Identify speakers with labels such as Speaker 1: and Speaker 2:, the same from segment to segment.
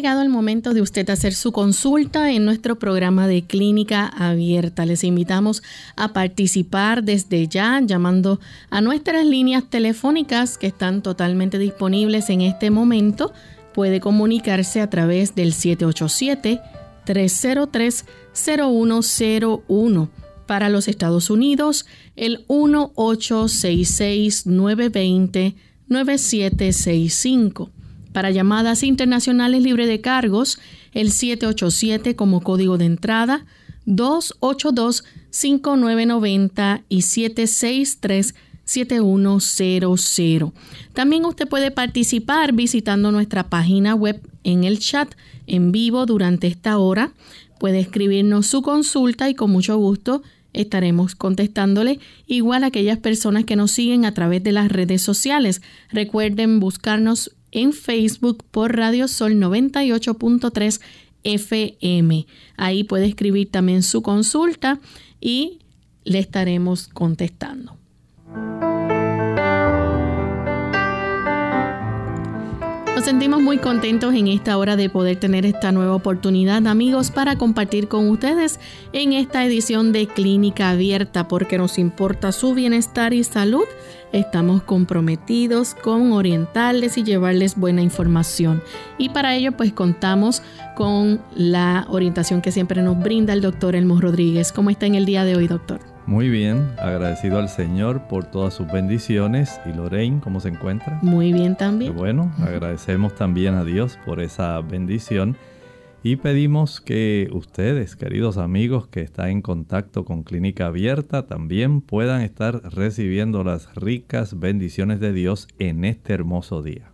Speaker 1: Llegado el momento de usted hacer su consulta en nuestro programa de clínica abierta. Les invitamos a participar desde ya llamando a nuestras líneas telefónicas que están totalmente disponibles en este momento. Puede comunicarse a través del 787-303-0101. Para los Estados Unidos, el 1866-920-9765 para llamadas internacionales libre de cargos, el 787 como código de entrada, 282-5990 y 763-7100. También usted puede participar visitando nuestra página web en el chat en vivo durante esta hora. Puede escribirnos su consulta y con mucho gusto estaremos contestándole igual a aquellas personas que nos siguen a través de las redes sociales. Recuerden buscarnos en Facebook por Radio Sol 98.3 FM. Ahí puede escribir también su consulta y le estaremos contestando. Nos sentimos muy contentos en esta hora de poder tener esta nueva oportunidad, amigos, para compartir con ustedes en esta edición de Clínica Abierta, porque nos importa su bienestar y salud. Estamos comprometidos con orientarles y llevarles buena información. Y para ello, pues contamos con la orientación que siempre nos brinda el doctor Elmo Rodríguez. ¿Cómo está en el día de hoy, doctor?
Speaker 2: Muy bien, agradecido al Señor por todas sus bendiciones. ¿Y Lorraine, cómo se encuentra?
Speaker 1: Muy bien también.
Speaker 2: bueno, agradecemos también a Dios por esa bendición y pedimos que ustedes, queridos amigos que están en contacto con Clínica Abierta, también puedan estar recibiendo las ricas bendiciones de Dios en este hermoso día.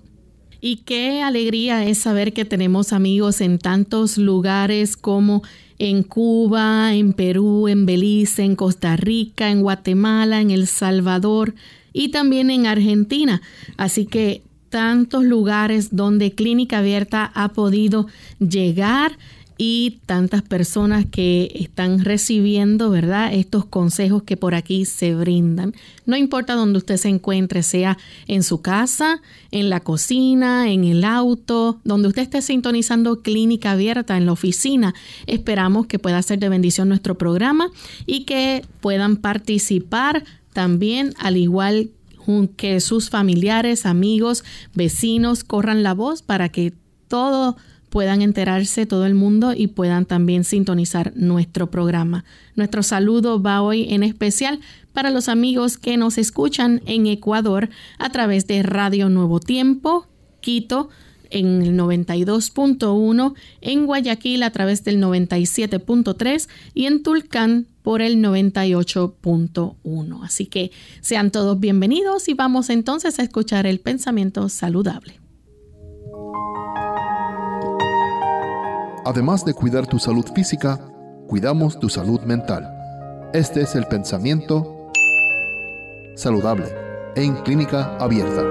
Speaker 1: Y qué alegría es saber que tenemos amigos en tantos lugares como en Cuba, en Perú, en Belice, en Costa Rica, en Guatemala, en El Salvador y también en Argentina. Así que tantos lugares donde Clínica Abierta ha podido llegar y tantas personas que están recibiendo, ¿verdad? Estos consejos que por aquí se brindan. No importa donde usted se encuentre, sea en su casa, en la cocina, en el auto, donde usted esté sintonizando clínica abierta en la oficina. Esperamos que pueda ser de bendición nuestro programa y que puedan participar también al igual que sus familiares, amigos, vecinos corran la voz para que todo puedan enterarse todo el mundo y puedan también sintonizar nuestro programa. Nuestro saludo va hoy en especial para los amigos que nos escuchan en Ecuador a través de Radio Nuevo Tiempo, Quito, en el 92.1, en Guayaquil a través del 97.3 y en Tulcán por el 98.1. Así que sean todos bienvenidos y vamos entonces a escuchar el pensamiento saludable.
Speaker 3: Además de cuidar tu salud física, cuidamos tu salud mental. Este es el pensamiento saludable en clínica abierta.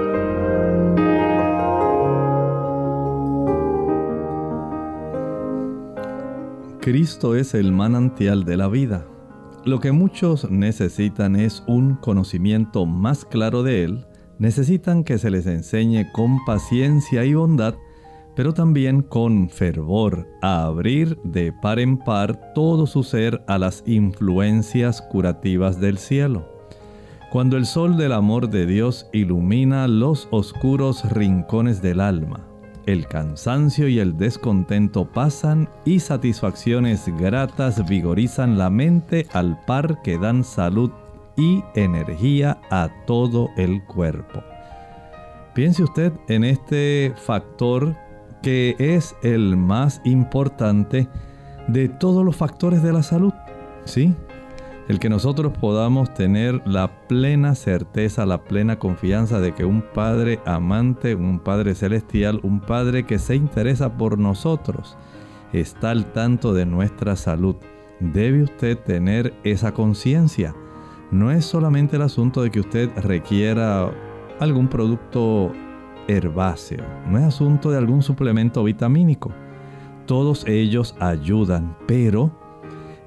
Speaker 2: Cristo es el manantial de la vida. Lo que muchos necesitan es un conocimiento más claro de Él, necesitan que se les enseñe con paciencia y bondad pero también con fervor a abrir de par en par todo su ser a las influencias curativas del cielo. Cuando el sol del amor de Dios ilumina los oscuros rincones del alma, el cansancio y el descontento pasan y satisfacciones gratas vigorizan la mente al par que dan salud y energía a todo el cuerpo. Piense usted en este factor que es el más importante de todos los factores de la salud. ¿Sí? El que nosotros podamos tener la plena certeza, la plena confianza de que un Padre amante, un Padre celestial, un Padre que se interesa por nosotros, está al tanto de nuestra salud. Debe usted tener esa conciencia. No es solamente el asunto de que usted requiera algún producto herbáceo, no es asunto de algún suplemento vitamínico. Todos ellos ayudan, pero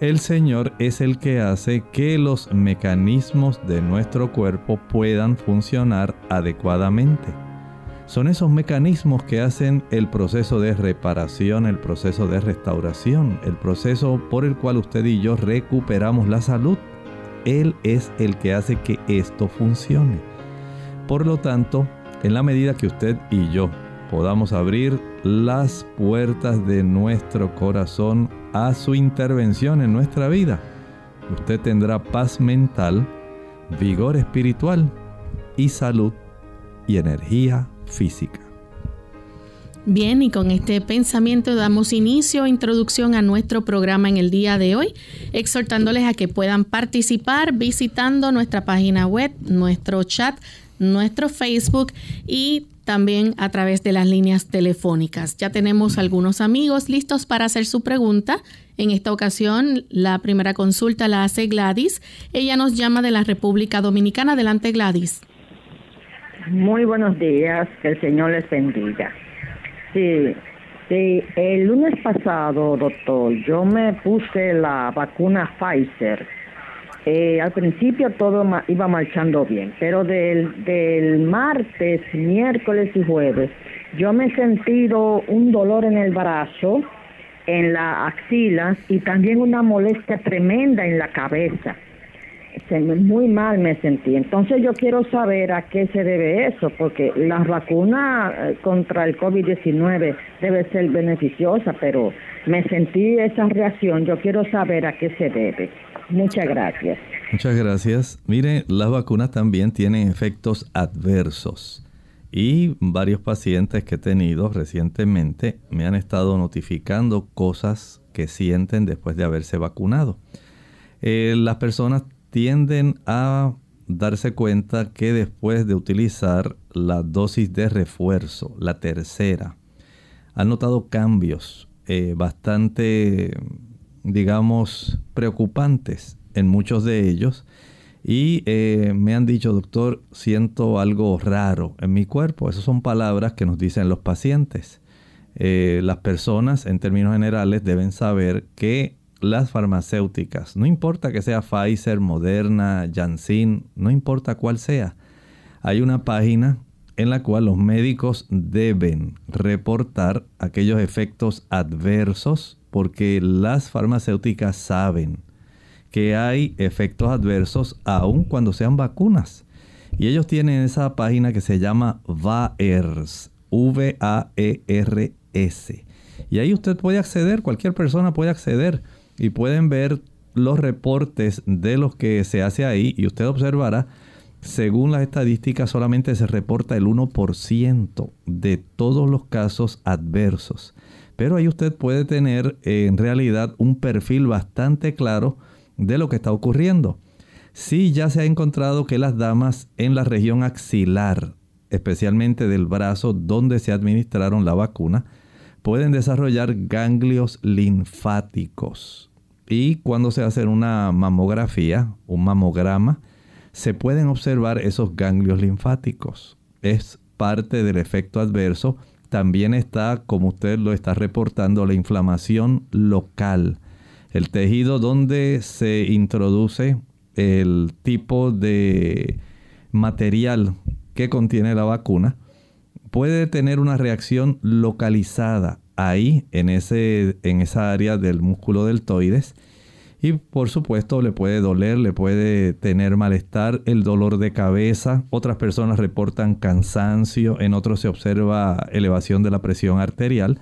Speaker 2: el Señor es el que hace que los mecanismos de nuestro cuerpo puedan funcionar adecuadamente. Son esos mecanismos que hacen el proceso de reparación, el proceso de restauración, el proceso por el cual usted y yo recuperamos la salud. Él es el que hace que esto funcione. Por lo tanto, en la medida que usted y yo podamos abrir las puertas de nuestro corazón a su intervención en nuestra vida. Usted tendrá paz mental, vigor espiritual y salud y energía física.
Speaker 1: Bien, y con este pensamiento damos inicio, introducción a nuestro programa en el día de hoy, exhortándoles a que puedan participar visitando nuestra página web, nuestro chat, nuestro Facebook y también a través de las líneas telefónicas. Ya tenemos algunos amigos listos para hacer su pregunta. En esta ocasión, la primera consulta la hace Gladys. Ella nos llama de la República Dominicana. Adelante, Gladys.
Speaker 4: Muy buenos días, que el Señor les bendiga. Sí, sí, el lunes pasado, doctor, yo me puse la vacuna Pfizer eh, al principio todo iba marchando bien, pero del, martes, miércoles y jueves, yo me he sentido un dolor en el brazo, en la axila y también una molestia tremenda en la cabeza. Muy mal me sentí. Entonces yo quiero saber a qué se debe eso, porque la vacuna eh, contra el COVID-19 debe ser beneficiosa, pero me sentí esa reacción. Yo quiero saber a qué se debe. Muchas gracias.
Speaker 2: Muchas gracias. Mire, las vacunas también tienen efectos adversos. Y varios pacientes que he tenido recientemente me han estado notificando cosas que sienten después de haberse vacunado. Eh, las personas tienden a darse cuenta que después de utilizar la dosis de refuerzo, la tercera, han notado cambios eh, bastante digamos, preocupantes en muchos de ellos. Y eh, me han dicho, doctor, siento algo raro en mi cuerpo. Esas son palabras que nos dicen los pacientes. Eh, las personas, en términos generales, deben saber que las farmacéuticas, no importa que sea Pfizer, Moderna, Janssen, no importa cuál sea, hay una página en la cual los médicos deben reportar aquellos efectos adversos porque las farmacéuticas saben que hay efectos adversos aun cuando sean vacunas. Y ellos tienen esa página que se llama VAERS, V-A-E-R-S. Y ahí usted puede acceder, cualquier persona puede acceder y pueden ver los reportes de los que se hace ahí y usted observará, según las estadísticas, solamente se reporta el 1% de todos los casos adversos. Pero ahí usted puede tener eh, en realidad un perfil bastante claro de lo que está ocurriendo. Sí, ya se ha encontrado que las damas en la región axilar, especialmente del brazo donde se administraron la vacuna, pueden desarrollar ganglios linfáticos. Y cuando se hace una mamografía, un mamograma, se pueden observar esos ganglios linfáticos. Es parte del efecto adverso también está, como usted lo está reportando, la inflamación local. El tejido donde se introduce el tipo de material que contiene la vacuna puede tener una reacción localizada ahí en, ese, en esa área del músculo deltoides y por supuesto le puede doler, le puede tener malestar, el dolor de cabeza. Otras personas reportan cansancio, en otros se observa elevación de la presión arterial.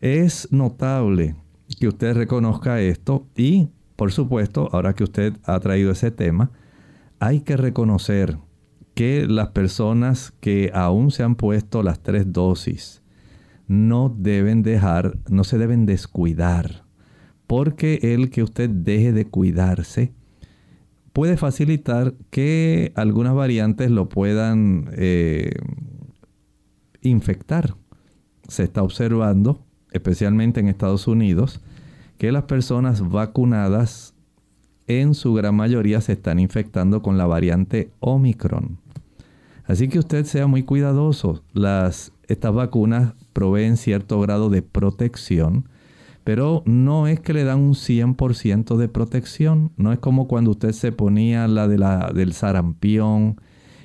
Speaker 2: Es notable que usted reconozca esto y por supuesto, ahora que usted ha traído ese tema, hay que reconocer que las personas que aún se han puesto las tres dosis no deben dejar, no se deben descuidar porque el que usted deje de cuidarse puede facilitar que algunas variantes lo puedan eh, infectar. Se está observando, especialmente en Estados Unidos, que las personas vacunadas en su gran mayoría se están infectando con la variante Omicron. Así que usted sea muy cuidadoso. Las, estas vacunas proveen cierto grado de protección, pero no es que le dan un 100% de protección. No es como cuando usted se ponía la, de la del sarampión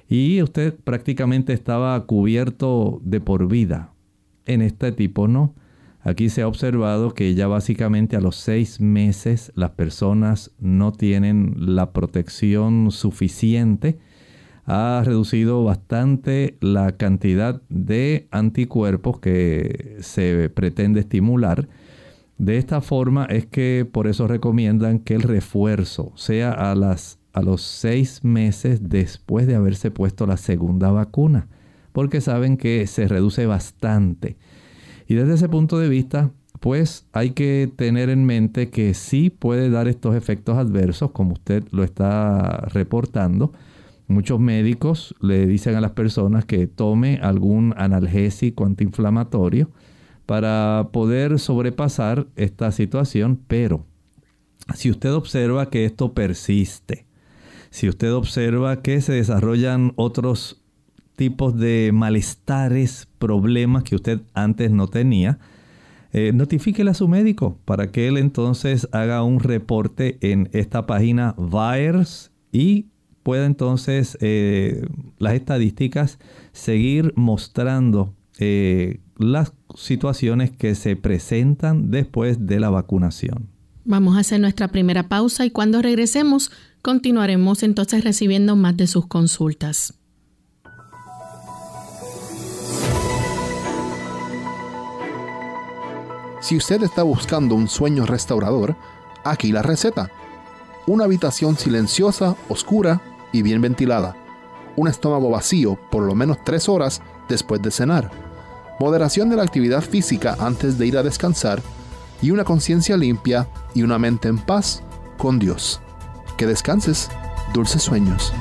Speaker 2: y usted prácticamente estaba cubierto de por vida. En este tipo no. Aquí se ha observado que ya básicamente a los seis meses las personas no tienen la protección suficiente. Ha reducido bastante la cantidad de anticuerpos que se pretende estimular. De esta forma es que por eso recomiendan que el refuerzo sea a, las, a los seis meses después de haberse puesto la segunda vacuna, porque saben que se reduce bastante y desde ese punto de vista, pues hay que tener en mente que sí puede dar estos efectos adversos, como usted lo está reportando. Muchos médicos le dicen a las personas que tome algún analgésico antiinflamatorio para poder sobrepasar esta situación, pero si usted observa que esto persiste, si usted observa que se desarrollan otros tipos de malestares, problemas que usted antes no tenía, eh, notifíquele a su médico para que él entonces haga un reporte en esta página VIRES y pueda entonces eh, las estadísticas seguir mostrando eh, las situaciones que se presentan después de la vacunación.
Speaker 1: Vamos a hacer nuestra primera pausa y cuando regresemos continuaremos entonces recibiendo más de sus consultas.
Speaker 3: Si usted está buscando un sueño restaurador, aquí la receta. Una habitación silenciosa, oscura y bien ventilada. Un estómago vacío por lo menos tres horas después de cenar. Moderación de la actividad física antes de ir a descansar. Y una conciencia limpia y una mente en paz con Dios. Que descanses. Dulces sueños.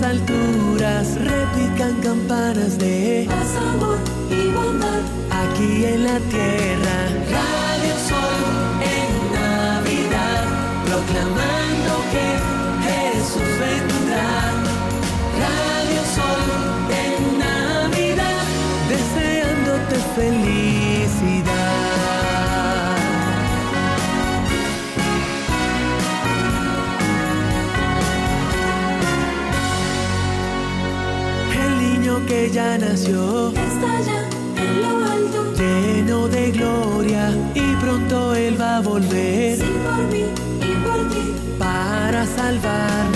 Speaker 5: Las alturas, repican campanas de paz, amor y bondad. Aquí en la tierra, Radio Sol en Navidad, proclamando que Jesús vendrá. Radio Sol en Navidad, deseándote felicidad. Que ya nació.
Speaker 6: Está ya en lo alto.
Speaker 5: Lleno de gloria y pronto Él va a volver.
Speaker 6: Sí, por mí y por ti.
Speaker 5: Para salvarnos.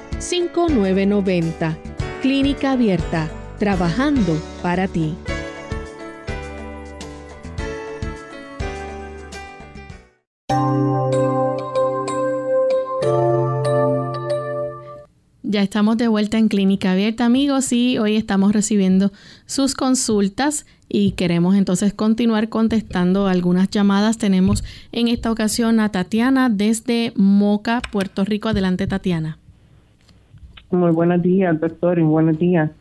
Speaker 1: 787-282-5990. Clínica Abierta, trabajando para ti. Ya estamos de vuelta en Clínica Abierta, amigos, y hoy estamos recibiendo sus consultas y queremos entonces continuar contestando algunas llamadas. Tenemos en esta ocasión a Tatiana desde Moca, Puerto Rico. Adelante, Tatiana.
Speaker 7: Muy buenos días, doctor, y buenos días.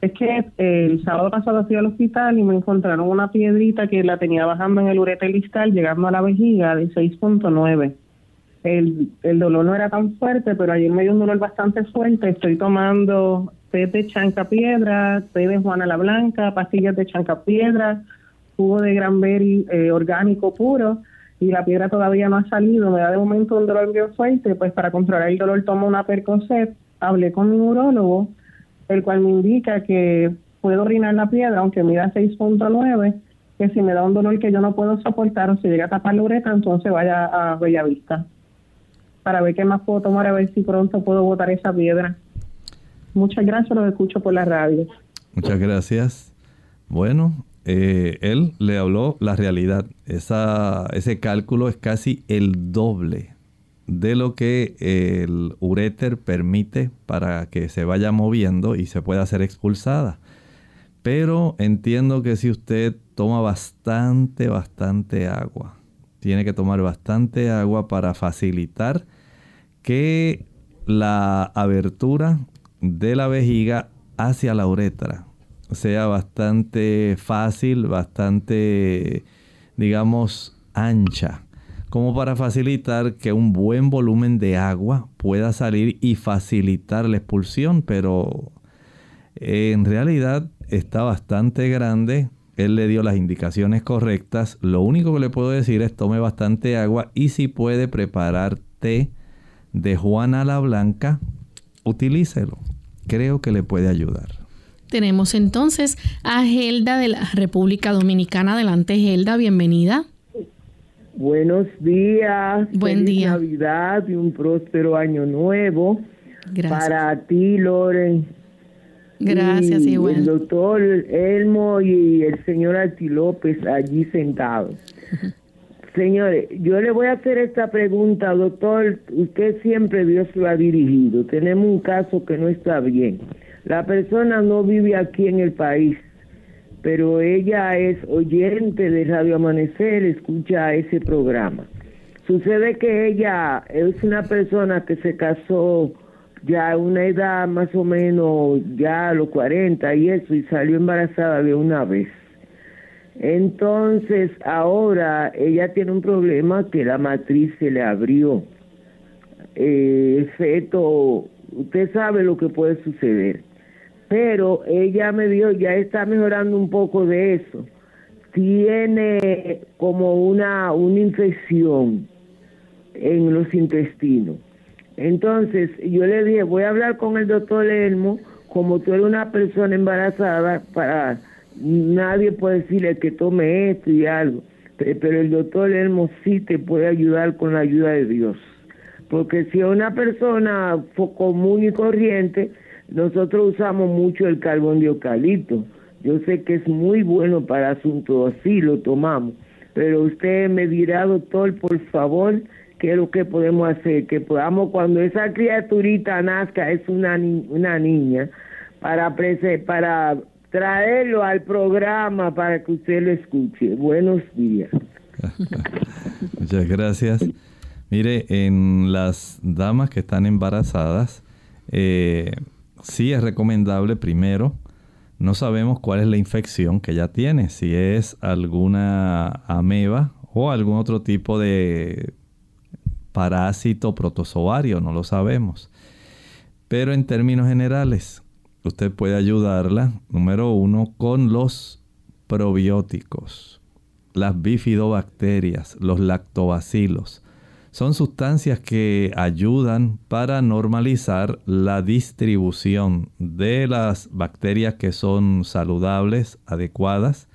Speaker 7: Es que eh, el sábado pasado fui al hospital y me encontraron una piedrita que la tenía bajando en el ureter distal, llegando a la vejiga de 6.9 el, el dolor no era tan fuerte, pero ayer me dio un dolor bastante fuerte. Estoy tomando té de chancapiedra, té de Juana la Blanca, pastillas de chancapiedra, jugo de granberry eh, orgánico puro y la piedra todavía no ha salido. Me da de momento un dolor bien fuerte, pues para controlar el dolor tomo una percocet. Hablé con mi neurólogo, el cual me indica que puedo orinar la piedra, aunque mida 6.9, que si me da un dolor que yo no puedo soportar o se llega a tapar la uretra, entonces vaya a Bellavista para ver qué más puedo tomar, a ver si pronto puedo botar esa piedra. Muchas gracias, los escucho por la radio.
Speaker 2: Muchas gracias. Bueno, eh, él le habló la realidad. Esa, ese cálculo es casi el doble de lo que el uréter permite para que se vaya moviendo y se pueda ser expulsada. Pero entiendo que si usted toma bastante, bastante agua, tiene que tomar bastante agua para facilitar que la abertura de la vejiga hacia la uretra sea bastante fácil, bastante, digamos, ancha, como para facilitar que un buen volumen de agua pueda salir y facilitar la expulsión, pero en realidad está bastante grande. Él le dio las indicaciones correctas. Lo único que le puedo decir es tome bastante agua y si puede preparar té de Juana la Blanca, utilícelo. Creo que le puede ayudar.
Speaker 1: Tenemos entonces a Gelda de la República Dominicana. Adelante, Gelda, bienvenida.
Speaker 8: Buenos días.
Speaker 1: Buen
Speaker 8: Feliz
Speaker 1: día.
Speaker 8: Navidad y un próspero año nuevo.
Speaker 1: Gracias.
Speaker 8: Para ti, Loren.
Speaker 1: Gracias,
Speaker 8: y
Speaker 1: igual.
Speaker 8: El doctor Elmo y el señor Arti López allí sentados. Señores, yo le voy a hacer esta pregunta, doctor. Usted siempre Dios lo ha dirigido. Tenemos un caso que no está bien. La persona no vive aquí en el país, pero ella es oyente de Radio Amanecer, escucha ese programa. Sucede que ella es una persona que se casó ya a una edad más o menos, ya a los 40 y eso, y salió embarazada de una vez. Entonces, ahora ella tiene un problema que la matriz se le abrió. Eh, feto, usted sabe lo que puede suceder. Pero ella me dio, ya está mejorando un poco de eso. Tiene como una, una infección en los intestinos. Entonces, yo le dije, voy a hablar con el doctor Elmo, como tú eres una persona embarazada, para nadie puede decirle que tome esto y algo, Pe- pero el doctor Elmo sí te puede ayudar con la ayuda de Dios. Porque si es una persona común y corriente, nosotros usamos mucho el carbón de eucalipto. Yo sé que es muy bueno para asuntos así, lo tomamos. Pero usted me dirá, doctor, por favor, qué es lo que podemos hacer, que podamos, cuando esa criaturita nazca, es una, ni- una niña, para, para traerlo al programa para que usted lo escuche. Buenos días.
Speaker 2: Muchas gracias. Mire, en las damas que están embarazadas, eh, sí es recomendable primero, no sabemos cuál es la infección que ella tiene, si es alguna ameba o algún otro tipo de parásito protozoario, no lo sabemos. Pero en términos generales, usted puede ayudarla, número uno, con los probióticos, las bifidobacterias, los lactobacilos. Son sustancias que ayudan para normalizar la distribución de las bacterias que son saludables, adecuadas,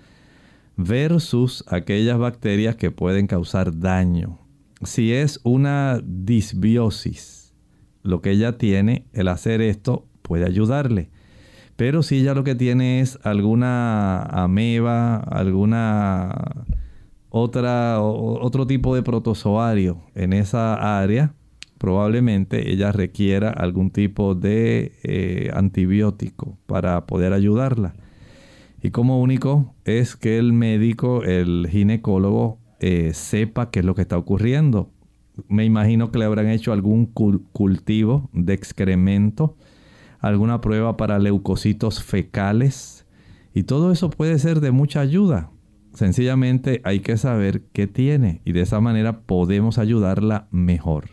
Speaker 2: versus aquellas bacterias que pueden causar daño. Si es una disbiosis, lo que ella tiene, el hacer esto puede ayudarle. Pero si ella lo que tiene es alguna ameba, alguna otra, otro tipo de protozoario en esa área, probablemente ella requiera algún tipo de eh, antibiótico para poder ayudarla. Y como único es que el médico, el ginecólogo, eh, sepa qué es lo que está ocurriendo. Me imagino que le habrán hecho algún cultivo de excremento, alguna prueba para leucocitos fecales. Y todo eso puede ser de mucha ayuda. Sencillamente hay que saber qué tiene y de esa manera podemos ayudarla mejor.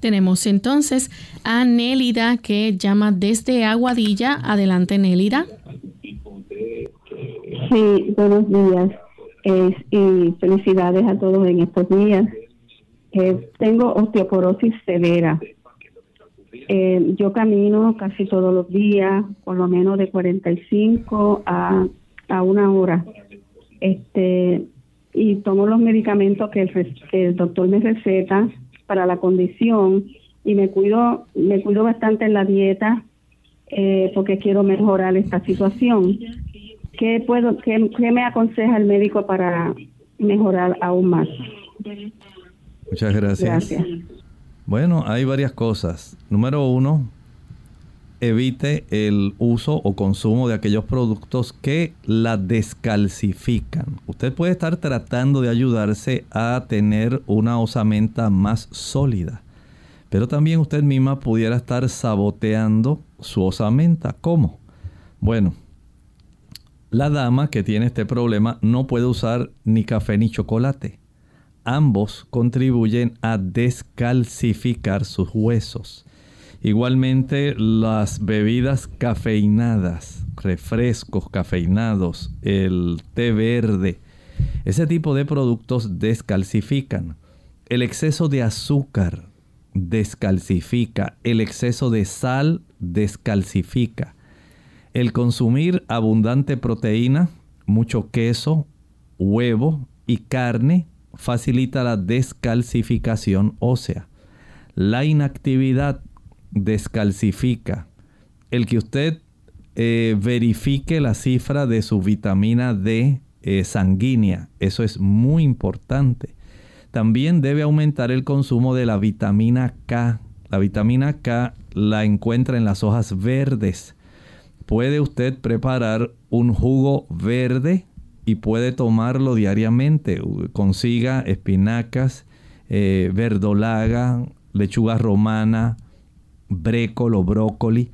Speaker 1: Tenemos entonces a Nélida que llama desde Aguadilla. Adelante, Nélida.
Speaker 9: Sí, buenos días y felicidades a todos en estos días. Eh, tengo osteoporosis severa. Eh, yo camino casi todos los días, por lo menos de 45 a, a una hora este y tomo los medicamentos que el, doctor me receta para la condición y me cuido me cuido bastante en la dieta eh, porque quiero mejorar esta situación. Qué puedo qué, me aconseja el médico para mejorar aún más
Speaker 2: muchas gracias. gracias. Bueno hay varias cosas. Número uno evite el uso o consumo de aquellos productos que la descalcifican. Usted puede estar tratando de ayudarse a tener una osamenta más sólida, pero también usted misma pudiera estar saboteando su osamenta. ¿Cómo? Bueno, la dama que tiene este problema no puede usar ni café ni chocolate. Ambos contribuyen a descalcificar sus huesos. Igualmente las bebidas cafeinadas, refrescos cafeinados, el té verde, ese tipo de productos descalcifican. El exceso de azúcar descalcifica, el exceso de sal descalcifica. El consumir abundante proteína, mucho queso, huevo y carne facilita la descalcificación ósea. La inactividad descalcifica. El que usted eh, verifique la cifra de su vitamina D eh, sanguínea, eso es muy importante. También debe aumentar el consumo de la vitamina K. La vitamina K la encuentra en las hojas verdes. Puede usted preparar un jugo verde y puede tomarlo diariamente. Consiga espinacas, eh, verdolaga, lechuga romana, brécolo, brócoli.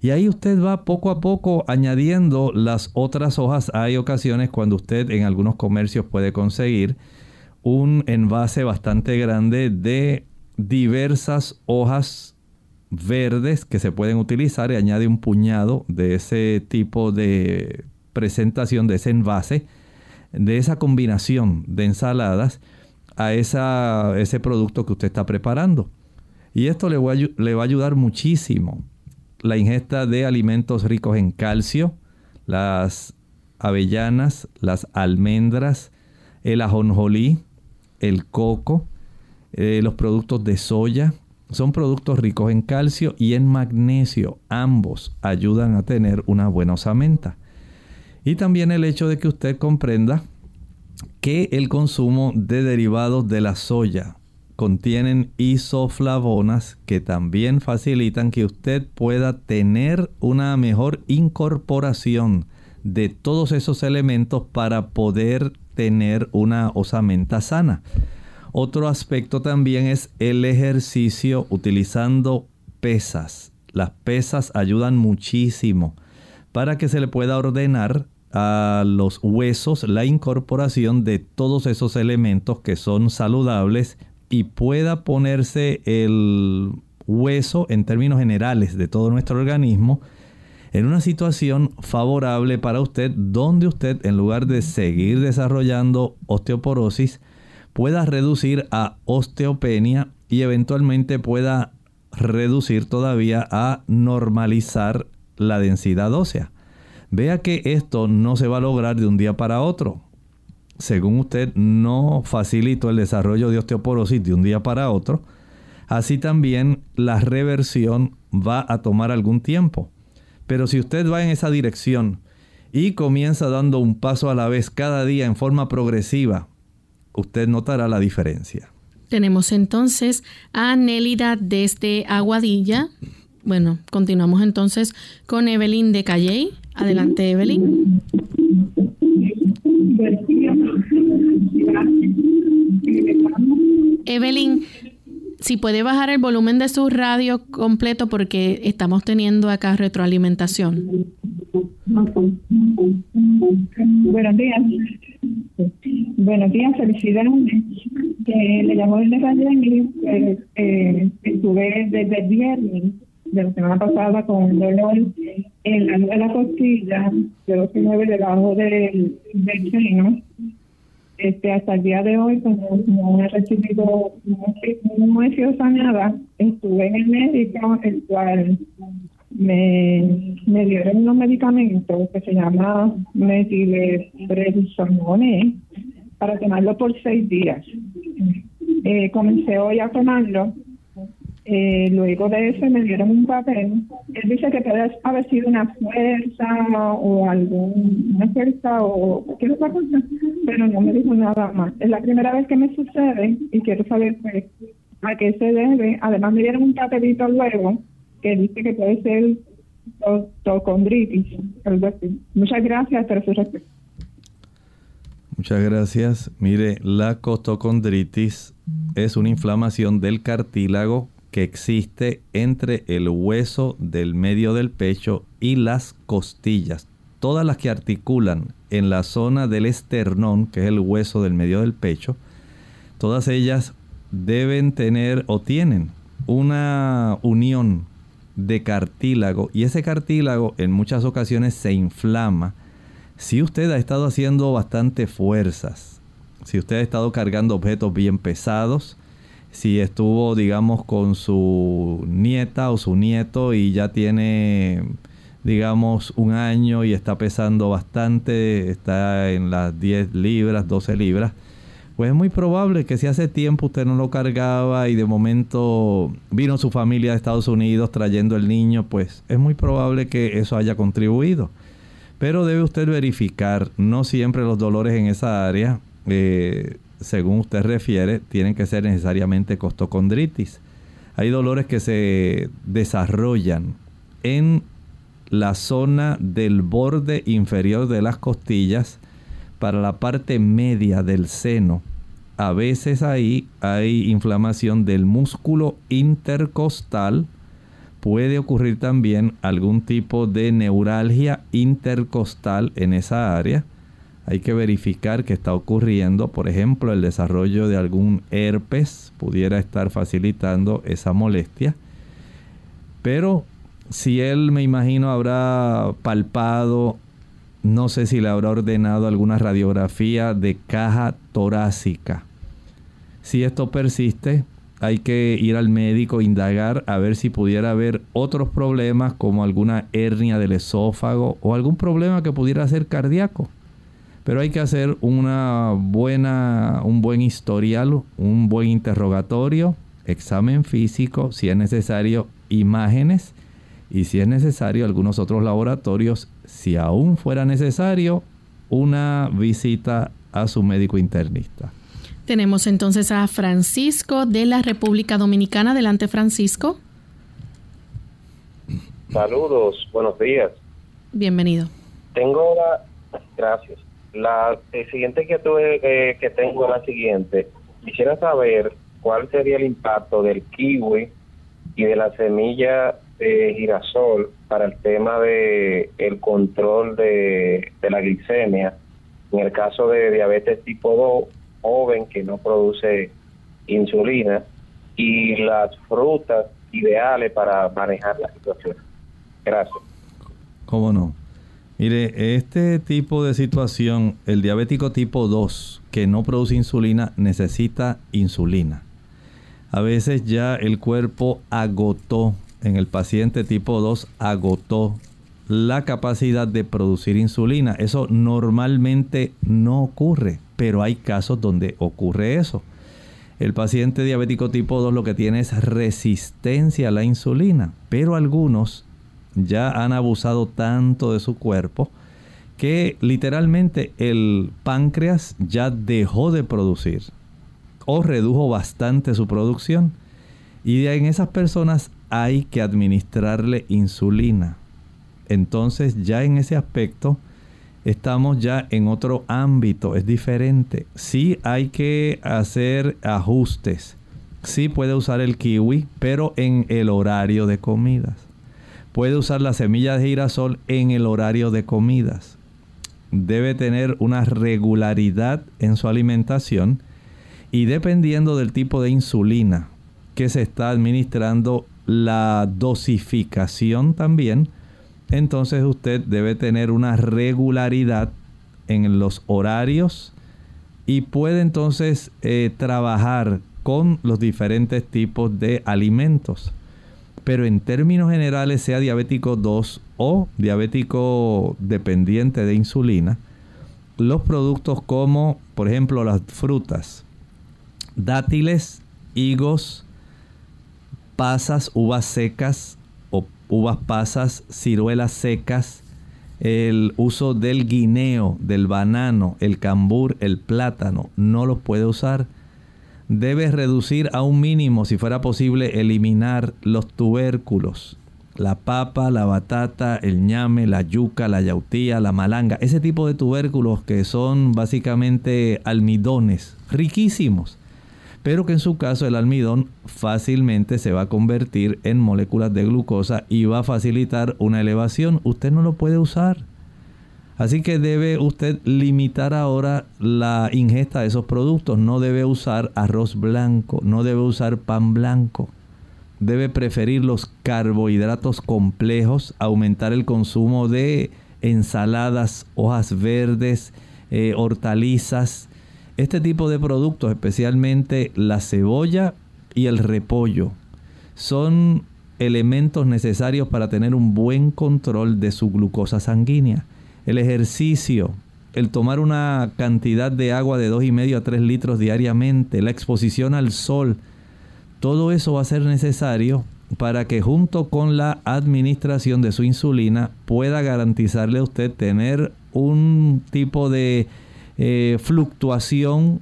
Speaker 2: Y ahí usted va poco a poco añadiendo las otras hojas. Hay ocasiones cuando usted en algunos comercios puede conseguir un envase bastante grande de diversas hojas verdes que se pueden utilizar y añade un puñado de ese tipo de presentación, de ese envase, de esa combinación de ensaladas a esa, ese producto que usted está preparando. Y esto le va, a, ayudar muchísimo. La ingesta de alimentos ricos en calcio, las avellanas, las almendras, el ajonjolí, el coco, eh, los productos de soya, son productos ricos en calcio y en magnesio. Ambos ayudan a tener una buena osamenta. Y también el hecho de que usted comprenda que el consumo de derivados de la soya, contienen isoflavonas que también facilitan que usted pueda tener una mejor incorporación de todos esos elementos para poder tener una osamenta sana. Otro aspecto también es el ejercicio utilizando pesas. Las pesas ayudan muchísimo para que se le pueda ordenar a los huesos la incorporación de todos esos elementos que son saludables y pueda ponerse el hueso en términos generales de todo nuestro organismo en una situación favorable para usted, donde usted, en lugar de seguir desarrollando osteoporosis, pueda reducir a osteopenia y eventualmente pueda reducir todavía a normalizar la densidad ósea. Vea que esto no se va a lograr de un día para otro. Según usted no facilitó el desarrollo de osteoporosis de un día para otro, así también la reversión va a tomar algún tiempo. Pero si usted va en esa dirección y comienza dando un paso a la vez cada día en forma progresiva, usted notará la diferencia.
Speaker 1: Tenemos entonces a Nélida desde Aguadilla. Bueno, continuamos entonces con Evelyn de Calley. Adelante, Evelyn. Evelyn, si puede bajar el volumen de su radio completo porque estamos teniendo acá retroalimentación.
Speaker 10: Buenos días. Buenos días, felicidades. Eh, le llamo desde Calle eh, eh, estuve desde el viernes de la semana pasada con dolor en la, en la costilla, de 12 y 9 debajo del, del este, hasta el día de hoy, como no he recibido, no, he sido sanada, estuve en el médico, el cual me, me dieron unos medicamentos que se llama metilprednisone para tomarlo por seis días. Eh, comencé hoy a tomarlo eh, luego de eso me dieron un papel. Él dice que puede haber sido una fuerza o alguna fuerza o cualquier otra cosa, pero no me dijo nada más. Es la primera vez que me sucede y quiero saber pues, a qué se debe. Además me dieron un papelito luego que dice que puede ser tocondritis. Muchas gracias por su respuesta.
Speaker 2: Muchas gracias. Mire, la costocondritis es una inflamación del cartílago que existe entre el hueso del medio del pecho y las costillas. Todas las que articulan en la zona del esternón, que es el hueso del medio del pecho, todas ellas deben tener o tienen una unión de cartílago y ese cartílago en muchas ocasiones se inflama. Si usted ha estado haciendo bastante fuerzas, si usted ha estado cargando objetos bien pesados, si estuvo, digamos, con su nieta o su nieto y ya tiene, digamos, un año y está pesando bastante, está en las 10 libras, 12 libras, pues es muy probable que si hace tiempo usted no lo cargaba y de momento vino su familia de Estados Unidos trayendo el niño, pues es muy probable que eso haya contribuido. Pero debe usted verificar, no siempre los dolores en esa área eh, según usted refiere, tienen que ser necesariamente costocondritis. Hay dolores que se desarrollan en la zona del borde inferior de las costillas para la parte media del seno. A veces ahí hay inflamación del músculo intercostal. Puede ocurrir también algún tipo de neuralgia intercostal en esa área hay que verificar qué está ocurriendo. Por ejemplo, el desarrollo de algún herpes pudiera estar facilitando esa molestia. Pero si él, me imagino, habrá palpado, no sé si le habrá ordenado alguna radiografía de caja torácica. Si esto persiste, hay que ir al médico, indagar, a ver si pudiera haber otros problemas como alguna hernia del esófago o algún problema que pudiera ser cardíaco. Pero hay que hacer una buena, un buen historial, un buen interrogatorio, examen físico, si es necesario imágenes y si es necesario algunos otros laboratorios, si aún fuera necesario, una visita a su médico internista.
Speaker 1: Tenemos entonces a Francisco de la República Dominicana. Adelante, Francisco.
Speaker 11: Saludos, buenos días.
Speaker 1: Bienvenido.
Speaker 11: Tengo la... Gracias. La siguiente que, tuve, eh, que tengo es la siguiente. Quisiera saber cuál sería el impacto del kiwi y de la semilla de girasol para el tema de el control de, de la glicemia en el caso de diabetes tipo 2 joven que no produce insulina y las frutas ideales para manejar la situación. Gracias.
Speaker 2: cómo no. Mire, este tipo de situación, el diabético tipo 2 que no produce insulina necesita insulina. A veces ya el cuerpo agotó, en el paciente tipo 2 agotó la capacidad de producir insulina. Eso normalmente no ocurre, pero hay casos donde ocurre eso. El paciente diabético tipo 2 lo que tiene es resistencia a la insulina, pero algunos ya han abusado tanto de su cuerpo que literalmente el páncreas ya dejó de producir o redujo bastante su producción. Y en esas personas hay que administrarle insulina. Entonces ya en ese aspecto estamos ya en otro ámbito, es diferente. Sí hay que hacer ajustes. Sí puede usar el kiwi, pero en el horario de comidas. Puede usar la semilla de girasol en el horario de comidas. Debe tener una regularidad en su alimentación y dependiendo del tipo de insulina que se está administrando, la dosificación también, entonces usted debe tener una regularidad en los horarios y puede entonces eh, trabajar con los diferentes tipos de alimentos pero en términos generales, sea diabético 2 o diabético dependiente de insulina, los productos como, por ejemplo, las frutas, dátiles, higos, pasas, uvas secas o uvas pasas, ciruelas secas, el uso del guineo, del banano, el cambur, el plátano, no los puede usar debe reducir a un mínimo, si fuera posible, eliminar los tubérculos. La papa, la batata, el ñame, la yuca, la yautía, la malanga. Ese tipo de tubérculos que son básicamente almidones, riquísimos. Pero que en su caso el almidón fácilmente se va a convertir en moléculas de glucosa y va a facilitar una elevación. Usted no lo puede usar. Así que debe usted limitar ahora la ingesta de esos productos. No debe usar arroz blanco, no debe usar pan blanco. Debe preferir los carbohidratos complejos, aumentar el consumo de ensaladas, hojas verdes, eh, hortalizas. Este tipo de productos, especialmente la cebolla y el repollo, son elementos necesarios para tener un buen control de su glucosa sanguínea el ejercicio, el tomar una cantidad de agua de 2,5 a 3 litros diariamente, la exposición al sol, todo eso va a ser necesario para que junto con la administración de su insulina pueda garantizarle a usted tener un tipo de eh, fluctuación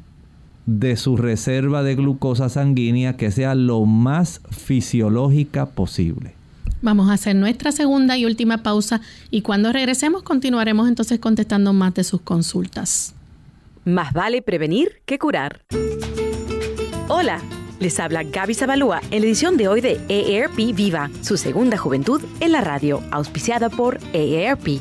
Speaker 2: de su reserva de glucosa sanguínea que sea lo más fisiológica posible.
Speaker 1: Vamos a hacer nuestra segunda y última pausa y cuando regresemos continuaremos entonces contestando más de sus consultas.
Speaker 12: Más vale prevenir que curar. Hola, les habla Gaby Zabalúa en la edición de hoy de EARP Viva, su segunda juventud en la radio, auspiciada por EARP.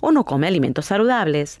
Speaker 12: o no come alimentos saludables.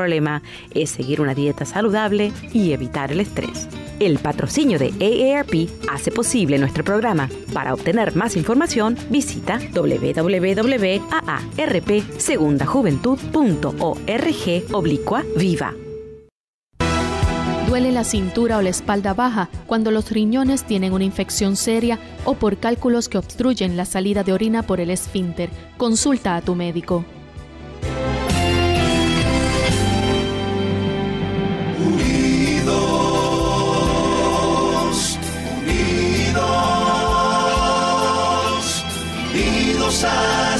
Speaker 12: es seguir una dieta saludable y evitar el estrés. El patrocinio de AARP hace posible nuestro programa. Para obtener más información, visita www.aarpsegundajuventud.org oblicua viva.
Speaker 13: duele la cintura o la espalda baja, cuando los riñones tienen una infección seria o por cálculos que obstruyen la salida de orina por el esfínter. Consulta a tu médico.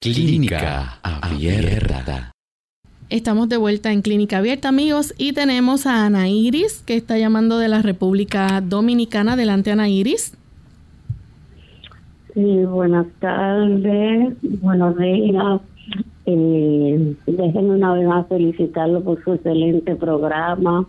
Speaker 14: Clínica Abierta.
Speaker 1: Estamos de vuelta en Clínica Abierta, amigos, y tenemos a Ana Iris, que está llamando de la República Dominicana. Adelante, Ana Iris.
Speaker 15: Sí, buenas tardes, buenos días. Eh, déjenme una vez más felicitarlo por su excelente programa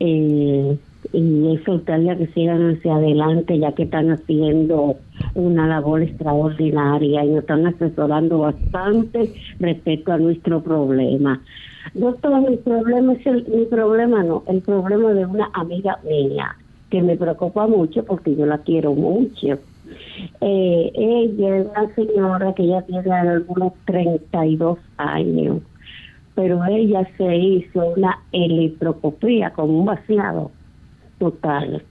Speaker 15: eh, y exhortarle a que sigan hacia adelante ya que están haciendo una labor extraordinaria y nos están asesorando bastante respecto a nuestro problema. Doctor, mi problema es el, mi problema no, el problema de una amiga mía que me preocupa mucho porque yo la quiero mucho. Eh, ella es una señora que ya tiene algunos 32 años, pero ella se hizo una electrocopía con un vaciado total.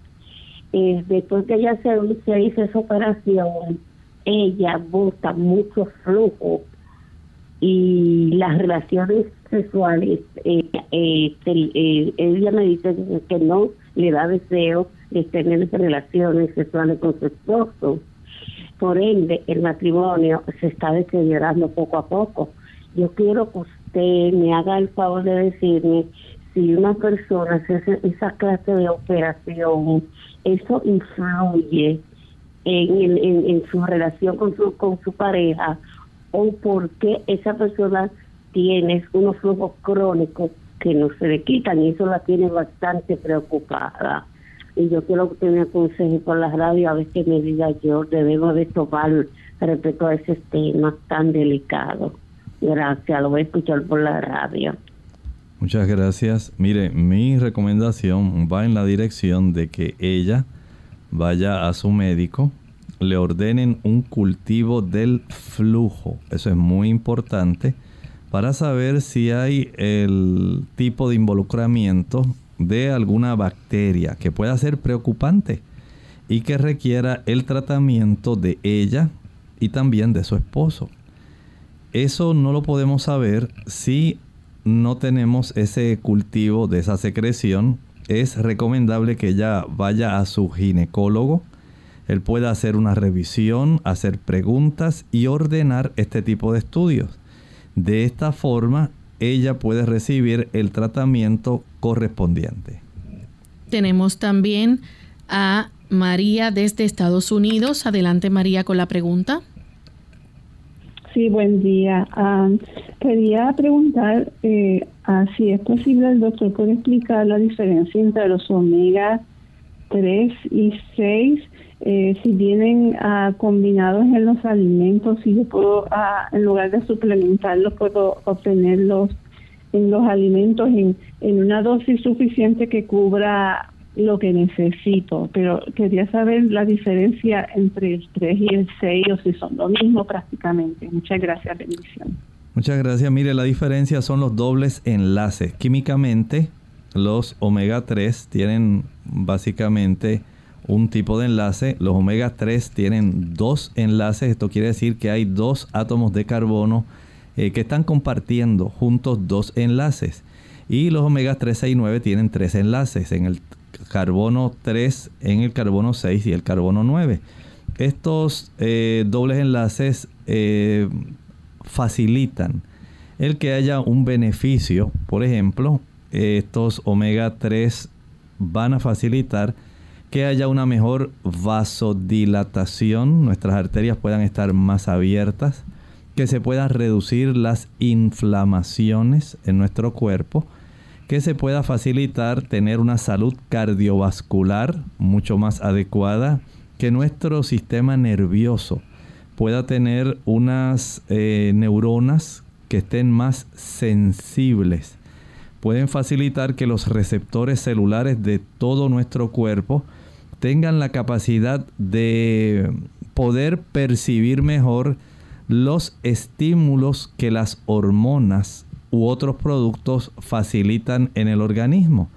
Speaker 15: Eh, después que ella se, se hizo esa operación, ella bota mucho flujo y las relaciones sexuales, eh, eh, eh, ella me dice que no le da deseo de tener relaciones sexuales con su esposo. Por ende, el matrimonio se está deteriorando poco a poco. Yo quiero que usted me haga el favor de decirme si una persona hace esa clase de operación, eso influye en, en, su relación con su, con su pareja o por qué esa persona tiene unos flujos crónicos que no se le quitan y eso la tiene bastante preocupada. Y yo quiero que me aconseje por la radio a ver me diga yo debemos de tomar respecto a ese tema tan delicado. Gracias, lo voy a escuchar por la radio.
Speaker 2: Muchas gracias. Mire, mi recomendación va en la dirección de que ella vaya a su médico, le ordenen un cultivo del flujo. Eso es muy importante para saber si hay el tipo de involucramiento de alguna bacteria que pueda ser preocupante y que requiera el tratamiento de ella y también de su esposo. Eso no lo podemos saber si no tenemos ese cultivo de esa secreción. Es recomendable que ella vaya a su ginecólogo. Él pueda hacer una revisión, hacer preguntas y ordenar este tipo de estudios. De esta forma, ella puede recibir el tratamiento correspondiente.
Speaker 1: Tenemos también a María desde Estados Unidos. Adelante, María, con la pregunta.
Speaker 10: Sí, buen día. Ah, quería preguntar eh, ah, si es posible el doctor puede explicar la diferencia entre los omega 3 y 6, eh, si vienen ah, combinados en los alimentos, si yo puedo, ah, en lugar de suplementarlos, puedo obtenerlos en los alimentos en, en una dosis suficiente que cubra lo que necesito, pero quería saber la diferencia entre el 3 y el 6 o si son lo mismo prácticamente. Muchas gracias, bendición.
Speaker 2: Muchas gracias. Mire, la diferencia son los dobles enlaces. Químicamente, los omega 3 tienen básicamente un tipo de enlace. Los omega 3 tienen dos enlaces. Esto quiere decir que hay dos átomos de carbono eh, que están compartiendo juntos dos enlaces. Y los omega 3, 6 y 9 tienen tres enlaces. En el carbono 3, en el carbono 6 y el carbono 9. Estos eh, dobles enlaces eh, facilitan el que haya un beneficio. Por ejemplo, estos omega 3 van a facilitar que haya una mejor vasodilatación, nuestras arterias puedan estar más abiertas. que se pueda reducir las inflamaciones en nuestro cuerpo, que se pueda facilitar tener una salud cardiovascular mucho más adecuada, que nuestro sistema nervioso pueda tener unas eh, neuronas que estén más sensibles. Pueden facilitar que los receptores celulares de todo nuestro cuerpo tengan la capacidad de poder percibir mejor los estímulos que las hormonas u otros productos facilitan en el organismo.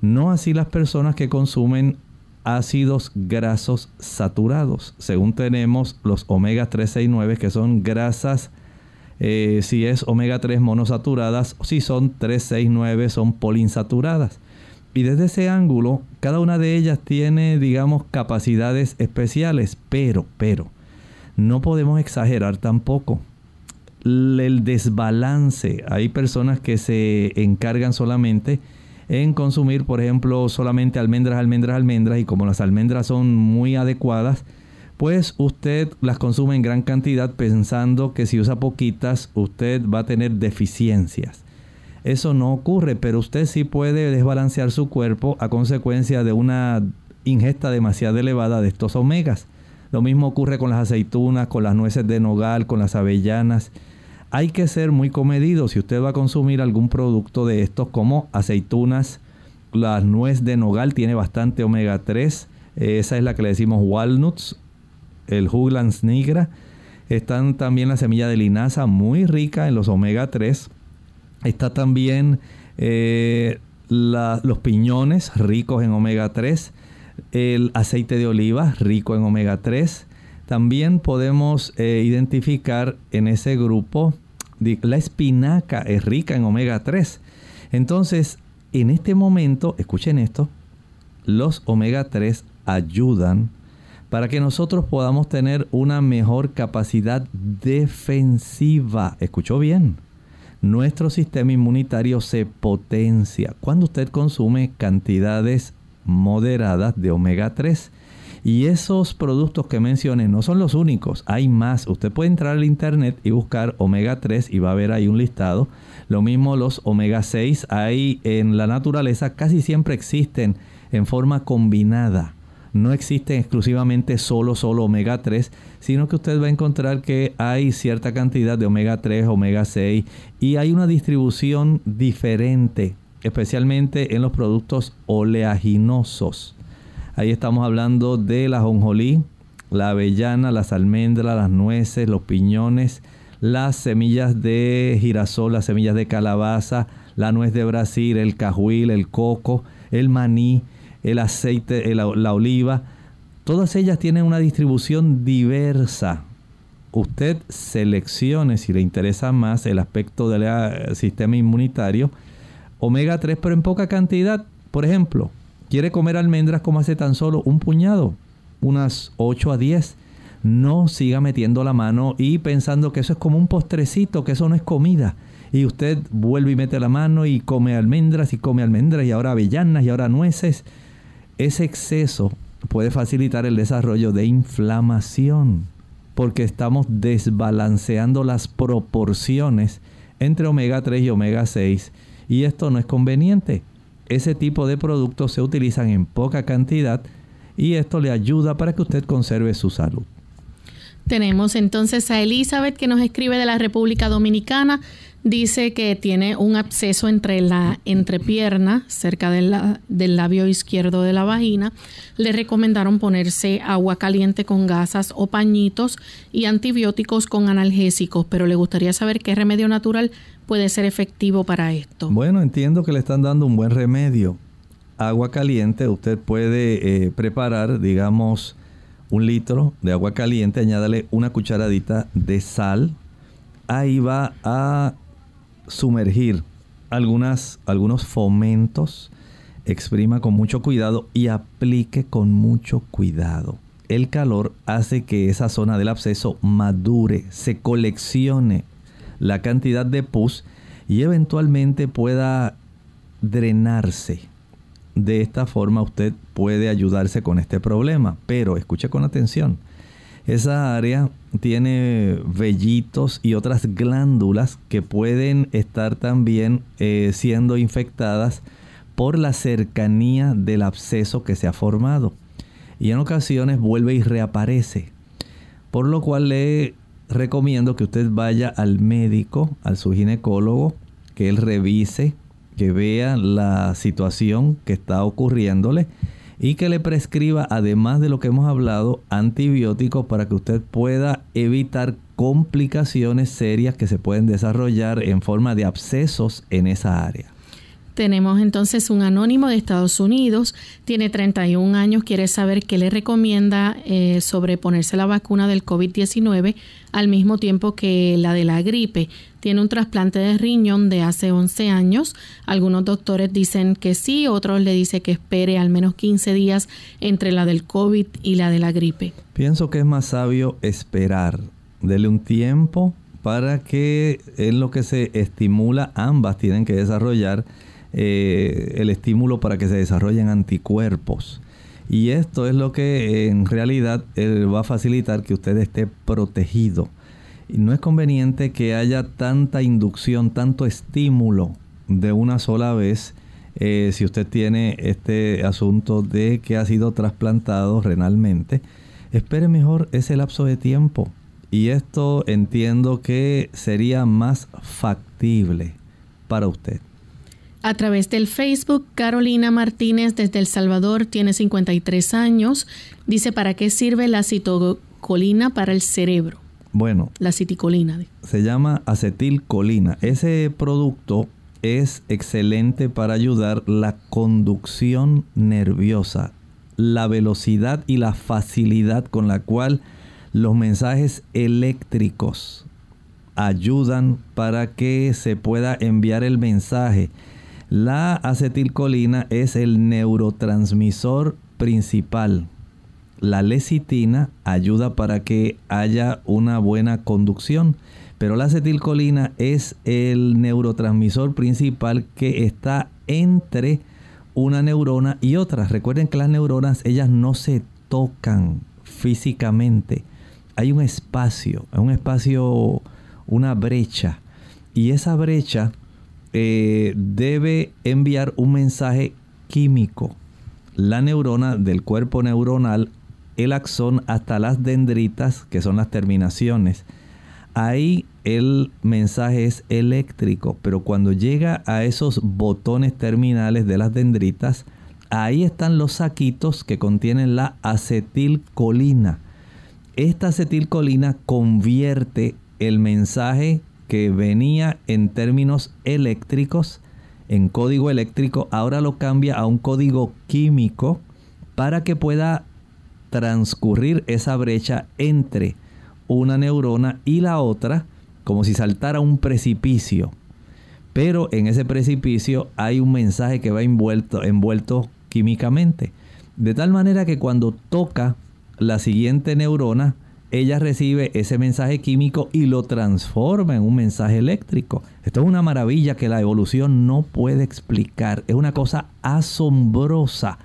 Speaker 2: No así las personas que consumen ácidos grasos saturados. Según tenemos los omega 3, 6, 9 que son grasas, eh, si es omega 3 monosaturadas, si son 3, 6, 9 son poliinsaturadas. Y desde ese ángulo, cada una de ellas tiene, digamos, capacidades especiales, pero, pero, no podemos exagerar tampoco. El desbalance, hay personas que se encargan solamente en consumir, por ejemplo, solamente almendras, almendras, almendras, y como las almendras son muy adecuadas, pues usted las consume en gran cantidad pensando que si usa poquitas, usted va a tener deficiencias. Eso no ocurre, pero usted sí puede desbalancear su cuerpo a consecuencia de una ingesta demasiado elevada de estos omegas. Lo mismo ocurre con las aceitunas, con las nueces de nogal, con las avellanas. Hay que ser muy comedido si usted va a consumir algún producto de estos como aceitunas, la nuez de nogal tiene bastante omega 3, esa es la que le decimos walnuts, el Juglans nigra. Están también la semilla de linaza muy rica en los omega 3. Está también eh, los piñones ricos en omega 3 el aceite de oliva rico en omega 3. También podemos eh, identificar en ese grupo la espinaca es rica en omega 3. Entonces, en este momento, escuchen esto, los omega 3 ayudan para que nosotros podamos tener una mejor capacidad defensiva. ¿Escuchó bien? Nuestro sistema inmunitario se potencia cuando usted consume cantidades moderadas de omega 3. Y esos productos que mencioné no son los únicos, hay más. Usted puede entrar al internet y buscar omega 3 y va a ver ahí un listado. Lo mismo los omega 6, hay en la naturaleza casi siempre existen en forma combinada. No existen exclusivamente solo, solo omega 3, sino que usted va a encontrar que hay cierta cantidad de omega 3, omega 6 y hay una distribución diferente especialmente en los productos oleaginosos. Ahí estamos hablando de la jonjolí, la avellana, las almendras, las nueces, los piñones, las semillas de girasol, las semillas de calabaza, la nuez de Brasil, el cajuil, el coco, el maní, el aceite, la oliva. Todas ellas tienen una distribución diversa. Usted seleccione si le interesa más el aspecto del eh, sistema inmunitario omega 3, pero en poca cantidad. Por ejemplo, quiere comer almendras como hace tan solo un puñado, unas 8 a 10. No siga metiendo la mano y pensando que eso es como un postrecito, que eso no es comida. Y usted vuelve y mete la mano y come almendras y come almendras y ahora avellanas y ahora nueces. Ese exceso puede facilitar el desarrollo de inflamación porque estamos desbalanceando las proporciones entre omega 3 y omega 6 y esto no es conveniente. Ese tipo de productos se utilizan en poca cantidad y esto le ayuda para que usted conserve su salud.
Speaker 1: Tenemos entonces a Elizabeth que nos escribe de la República Dominicana. Dice que tiene un absceso entre la entrepierna, cerca del labio izquierdo de la vagina. Le recomendaron ponerse agua caliente con gasas o pañitos y antibióticos con analgésicos, pero le gustaría saber qué remedio natural puede ser efectivo para esto.
Speaker 2: Bueno, entiendo que le están dando un buen remedio. Agua caliente, usted puede eh, preparar, digamos, un litro de agua caliente, añádale una cucharadita de sal. Ahí va a sumergir algunas, algunos fomentos, exprima con mucho cuidado y aplique con mucho cuidado. El calor hace que esa zona del absceso madure, se coleccione la cantidad de pus y eventualmente pueda drenarse. De esta forma usted puede ayudarse con este problema, pero escuche con atención. Esa área tiene vellitos y otras glándulas que pueden estar también eh, siendo infectadas por la cercanía del absceso que se ha formado. Y en ocasiones vuelve y reaparece. Por lo cual le recomiendo que usted vaya al médico, al su ginecólogo, que él revise, que vea la situación que está ocurriéndole y que le prescriba, además de lo que hemos hablado, antibióticos para que usted pueda evitar complicaciones serias que se pueden desarrollar en forma de abscesos en esa área.
Speaker 1: Tenemos entonces un anónimo de Estados Unidos, tiene 31 años, quiere saber qué le recomienda eh, sobre ponerse la vacuna del COVID-19 al mismo tiempo que la de la gripe. Tiene un trasplante de riñón de hace 11 años. Algunos doctores dicen que sí, otros le dicen que espere al menos 15 días entre la del COVID y la de la gripe.
Speaker 2: Pienso que es más sabio esperar. Dele un tiempo para que en lo que se estimula ambas tienen que desarrollar eh, el estímulo para que se desarrollen anticuerpos. Y esto es lo que en realidad eh, va a facilitar que usted esté protegido. Y no es conveniente que haya tanta inducción, tanto estímulo de una sola vez. Eh, si usted tiene este asunto de que ha sido trasplantado renalmente, espere mejor ese lapso de tiempo. Y esto entiendo que sería más factible para usted.
Speaker 1: A través del Facebook, Carolina Martínez desde El Salvador tiene 53 años. Dice, ¿para qué sirve la citocolina para el cerebro?
Speaker 2: Bueno.
Speaker 1: La citicolina.
Speaker 2: Se llama acetilcolina. Ese producto es excelente para ayudar la conducción nerviosa, la velocidad y la facilidad con la cual los mensajes eléctricos ayudan para que se pueda enviar el mensaje la acetilcolina es el neurotransmisor principal. La lecitina ayuda para que haya una buena conducción, pero la acetilcolina es el neurotransmisor principal que está entre una neurona y otra. Recuerden que las neuronas, ellas no se tocan físicamente. Hay un espacio, un espacio, una brecha. Y esa brecha eh, debe enviar un mensaje químico. La neurona del cuerpo neuronal, el axón hasta las dendritas, que son las terminaciones. Ahí el mensaje es eléctrico, pero cuando llega a esos botones terminales de las dendritas, ahí están los saquitos que contienen la acetilcolina. Esta acetilcolina convierte el mensaje que venía en términos eléctricos, en código eléctrico, ahora lo cambia a un código químico para que pueda transcurrir esa brecha entre una neurona y la otra, como si saltara un precipicio. Pero en ese precipicio hay un mensaje que va envuelto, envuelto químicamente. De tal manera que cuando toca la siguiente neurona, ella recibe ese mensaje químico y lo transforma en un mensaje eléctrico. Esto es una maravilla que la evolución no puede explicar. Es una cosa asombrosa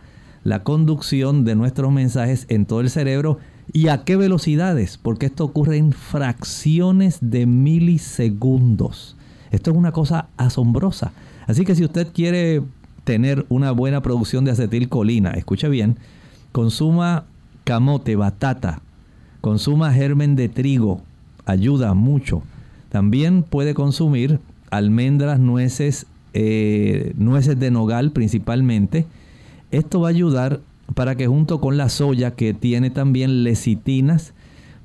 Speaker 2: la conducción de nuestros mensajes en todo el cerebro y a qué velocidades, porque esto ocurre en fracciones de milisegundos. Esto es una cosa asombrosa. Así que si usted quiere tener una buena producción de acetilcolina, escuche bien, consuma camote, batata, Consuma germen de trigo, ayuda mucho. También puede consumir almendras, nueces, eh, nueces de nogal principalmente. Esto va a ayudar para que junto con la soya que tiene también lecitinas,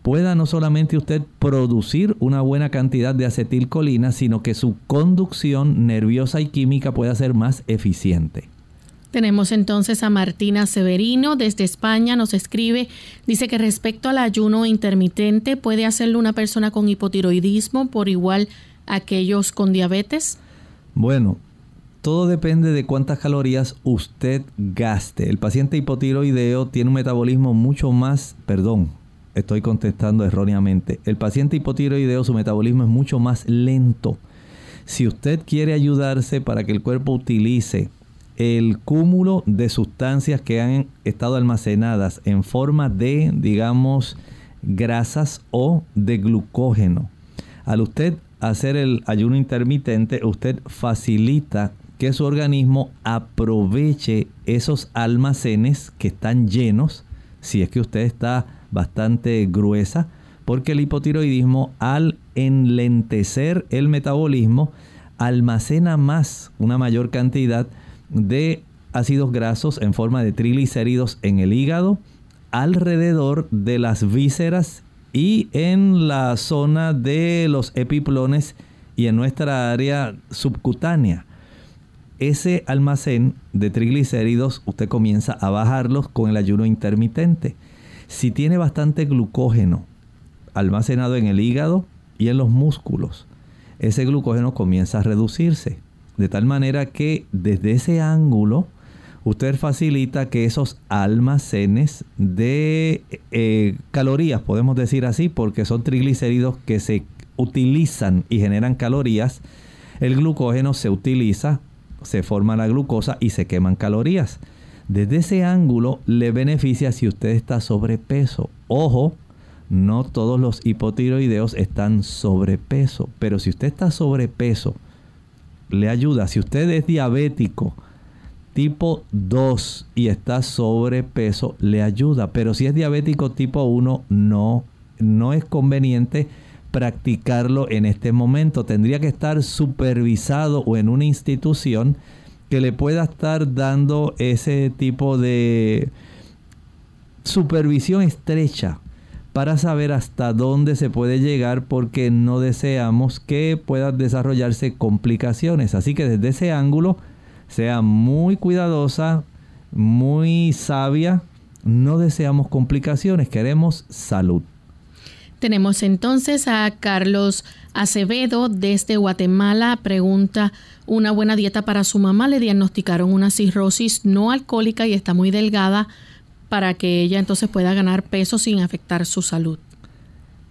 Speaker 2: pueda no solamente usted producir una buena cantidad de acetilcolina, sino que su conducción nerviosa y química pueda ser más eficiente.
Speaker 1: Tenemos entonces a Martina Severino desde España, nos escribe, dice que respecto al ayuno intermitente, ¿puede hacerlo una persona con hipotiroidismo por igual aquellos con diabetes?
Speaker 2: Bueno, todo depende de cuántas calorías usted gaste. El paciente hipotiroideo tiene un metabolismo mucho más, perdón, estoy contestando erróneamente. El paciente hipotiroideo su metabolismo es mucho más lento. Si usted quiere ayudarse para que el cuerpo utilice el cúmulo de sustancias que han estado almacenadas en forma de, digamos, grasas o de glucógeno. Al usted hacer el ayuno intermitente, usted facilita que su organismo aproveche esos almacenes que están llenos, si es que usted está bastante gruesa, porque el hipotiroidismo al enlentecer el metabolismo almacena más, una mayor cantidad de ácidos grasos en forma de triglicéridos en el hígado, alrededor de las vísceras y en la zona de los epiplones y en nuestra área subcutánea. Ese almacén de triglicéridos usted comienza a bajarlos con el ayuno intermitente. Si tiene bastante glucógeno almacenado en el hígado y en los músculos, ese glucógeno comienza a reducirse. De tal manera que desde ese ángulo usted facilita que esos almacenes de eh, calorías, podemos decir así, porque son triglicéridos que se utilizan y generan calorías, el glucógeno se utiliza, se forma la glucosa y se queman calorías. Desde ese ángulo le beneficia si usted está sobrepeso. Ojo, no todos los hipotiroideos están sobrepeso, pero si usted está sobrepeso, le ayuda. Si usted es diabético, tipo 2 y está sobrepeso, le ayuda. Pero si es diabético tipo 1, no, no es conveniente practicarlo en este momento. Tendría que estar supervisado o en una institución que le pueda estar dando ese tipo de supervisión estrecha para saber hasta dónde se puede llegar porque no deseamos que puedan desarrollarse complicaciones. Así que desde ese ángulo sea muy cuidadosa, muy sabia. No deseamos complicaciones, queremos salud.
Speaker 1: Tenemos entonces a Carlos Acevedo desde Guatemala. Pregunta, una buena dieta para su mamá. Le diagnosticaron una cirrosis no alcohólica y está muy delgada para que ella entonces pueda ganar peso sin afectar su salud.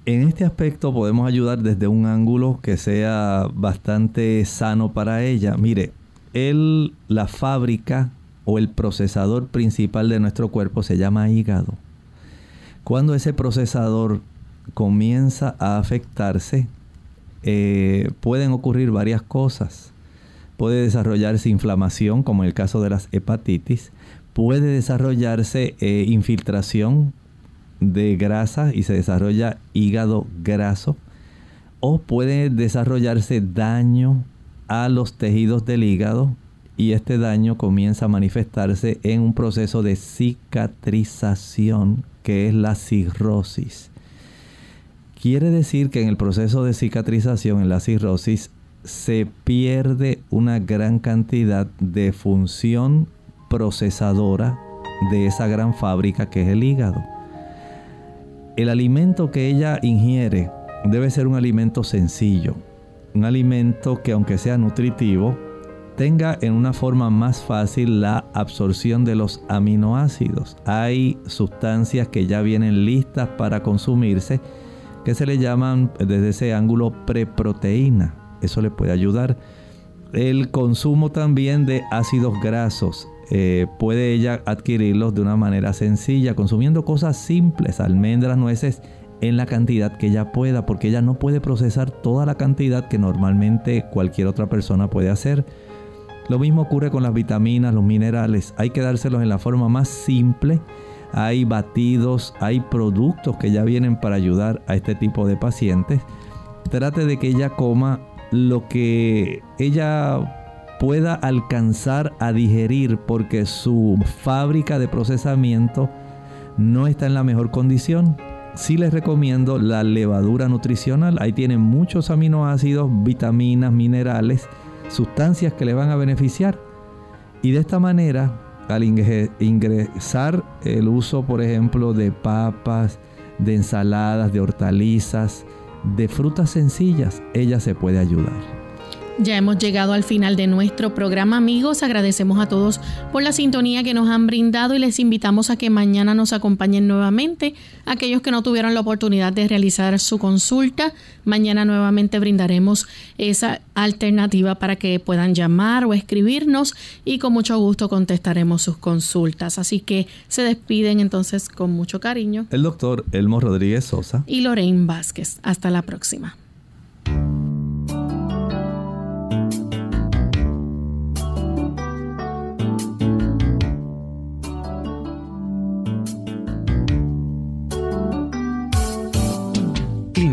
Speaker 2: En este aspecto podemos ayudar desde un ángulo que sea bastante sano para ella. Mire, el, la fábrica o el procesador principal de nuestro cuerpo se llama hígado. Cuando ese procesador comienza a afectarse, eh, pueden ocurrir varias cosas. Puede desarrollarse inflamación, como en el caso de las hepatitis. Puede desarrollarse eh, infiltración de grasa y se desarrolla hígado graso. O puede desarrollarse daño a los tejidos del hígado y este daño comienza a manifestarse en un proceso de cicatrización que es la cirrosis. Quiere decir que en el proceso de cicatrización, en la cirrosis, se pierde una gran cantidad de función procesadora de esa gran fábrica que es el hígado. El alimento que ella ingiere debe ser un alimento sencillo, un alimento que aunque sea nutritivo, tenga en una forma más fácil la absorción de los aminoácidos. Hay sustancias que ya vienen listas para consumirse que se le llaman desde ese ángulo preproteína. Eso le puede ayudar. El consumo también de ácidos grasos. Eh, puede ella adquirirlos de una manera sencilla, consumiendo cosas simples, almendras, nueces en la cantidad que ella pueda, porque ella no puede procesar toda la cantidad que normalmente cualquier otra persona puede hacer. Lo mismo ocurre con las vitaminas, los minerales. Hay que dárselos en la forma más simple. Hay batidos, hay productos que ya vienen para ayudar a este tipo de pacientes. Trate de que ella coma lo que ella pueda alcanzar a digerir porque su fábrica de procesamiento no está en la mejor condición sí les recomiendo la levadura nutricional. Ahí tienen muchos aminoácidos, vitaminas, minerales, sustancias que le van a beneficiar. Y de esta manera, al ingresar el uso, por ejemplo, de papas, de ensaladas, de hortalizas, de frutas sencillas, ella se puede ayudar.
Speaker 1: Ya hemos llegado al final de nuestro programa amigos, agradecemos a todos por la sintonía que nos han brindado y les invitamos a que mañana nos acompañen nuevamente. Aquellos que no tuvieron la oportunidad de realizar su consulta, mañana nuevamente brindaremos esa alternativa para que puedan llamar o escribirnos y con mucho gusto contestaremos sus consultas. Así que se despiden entonces con mucho cariño.
Speaker 2: El doctor Elmo Rodríguez Sosa
Speaker 1: y Lorraine Vázquez. Hasta la próxima.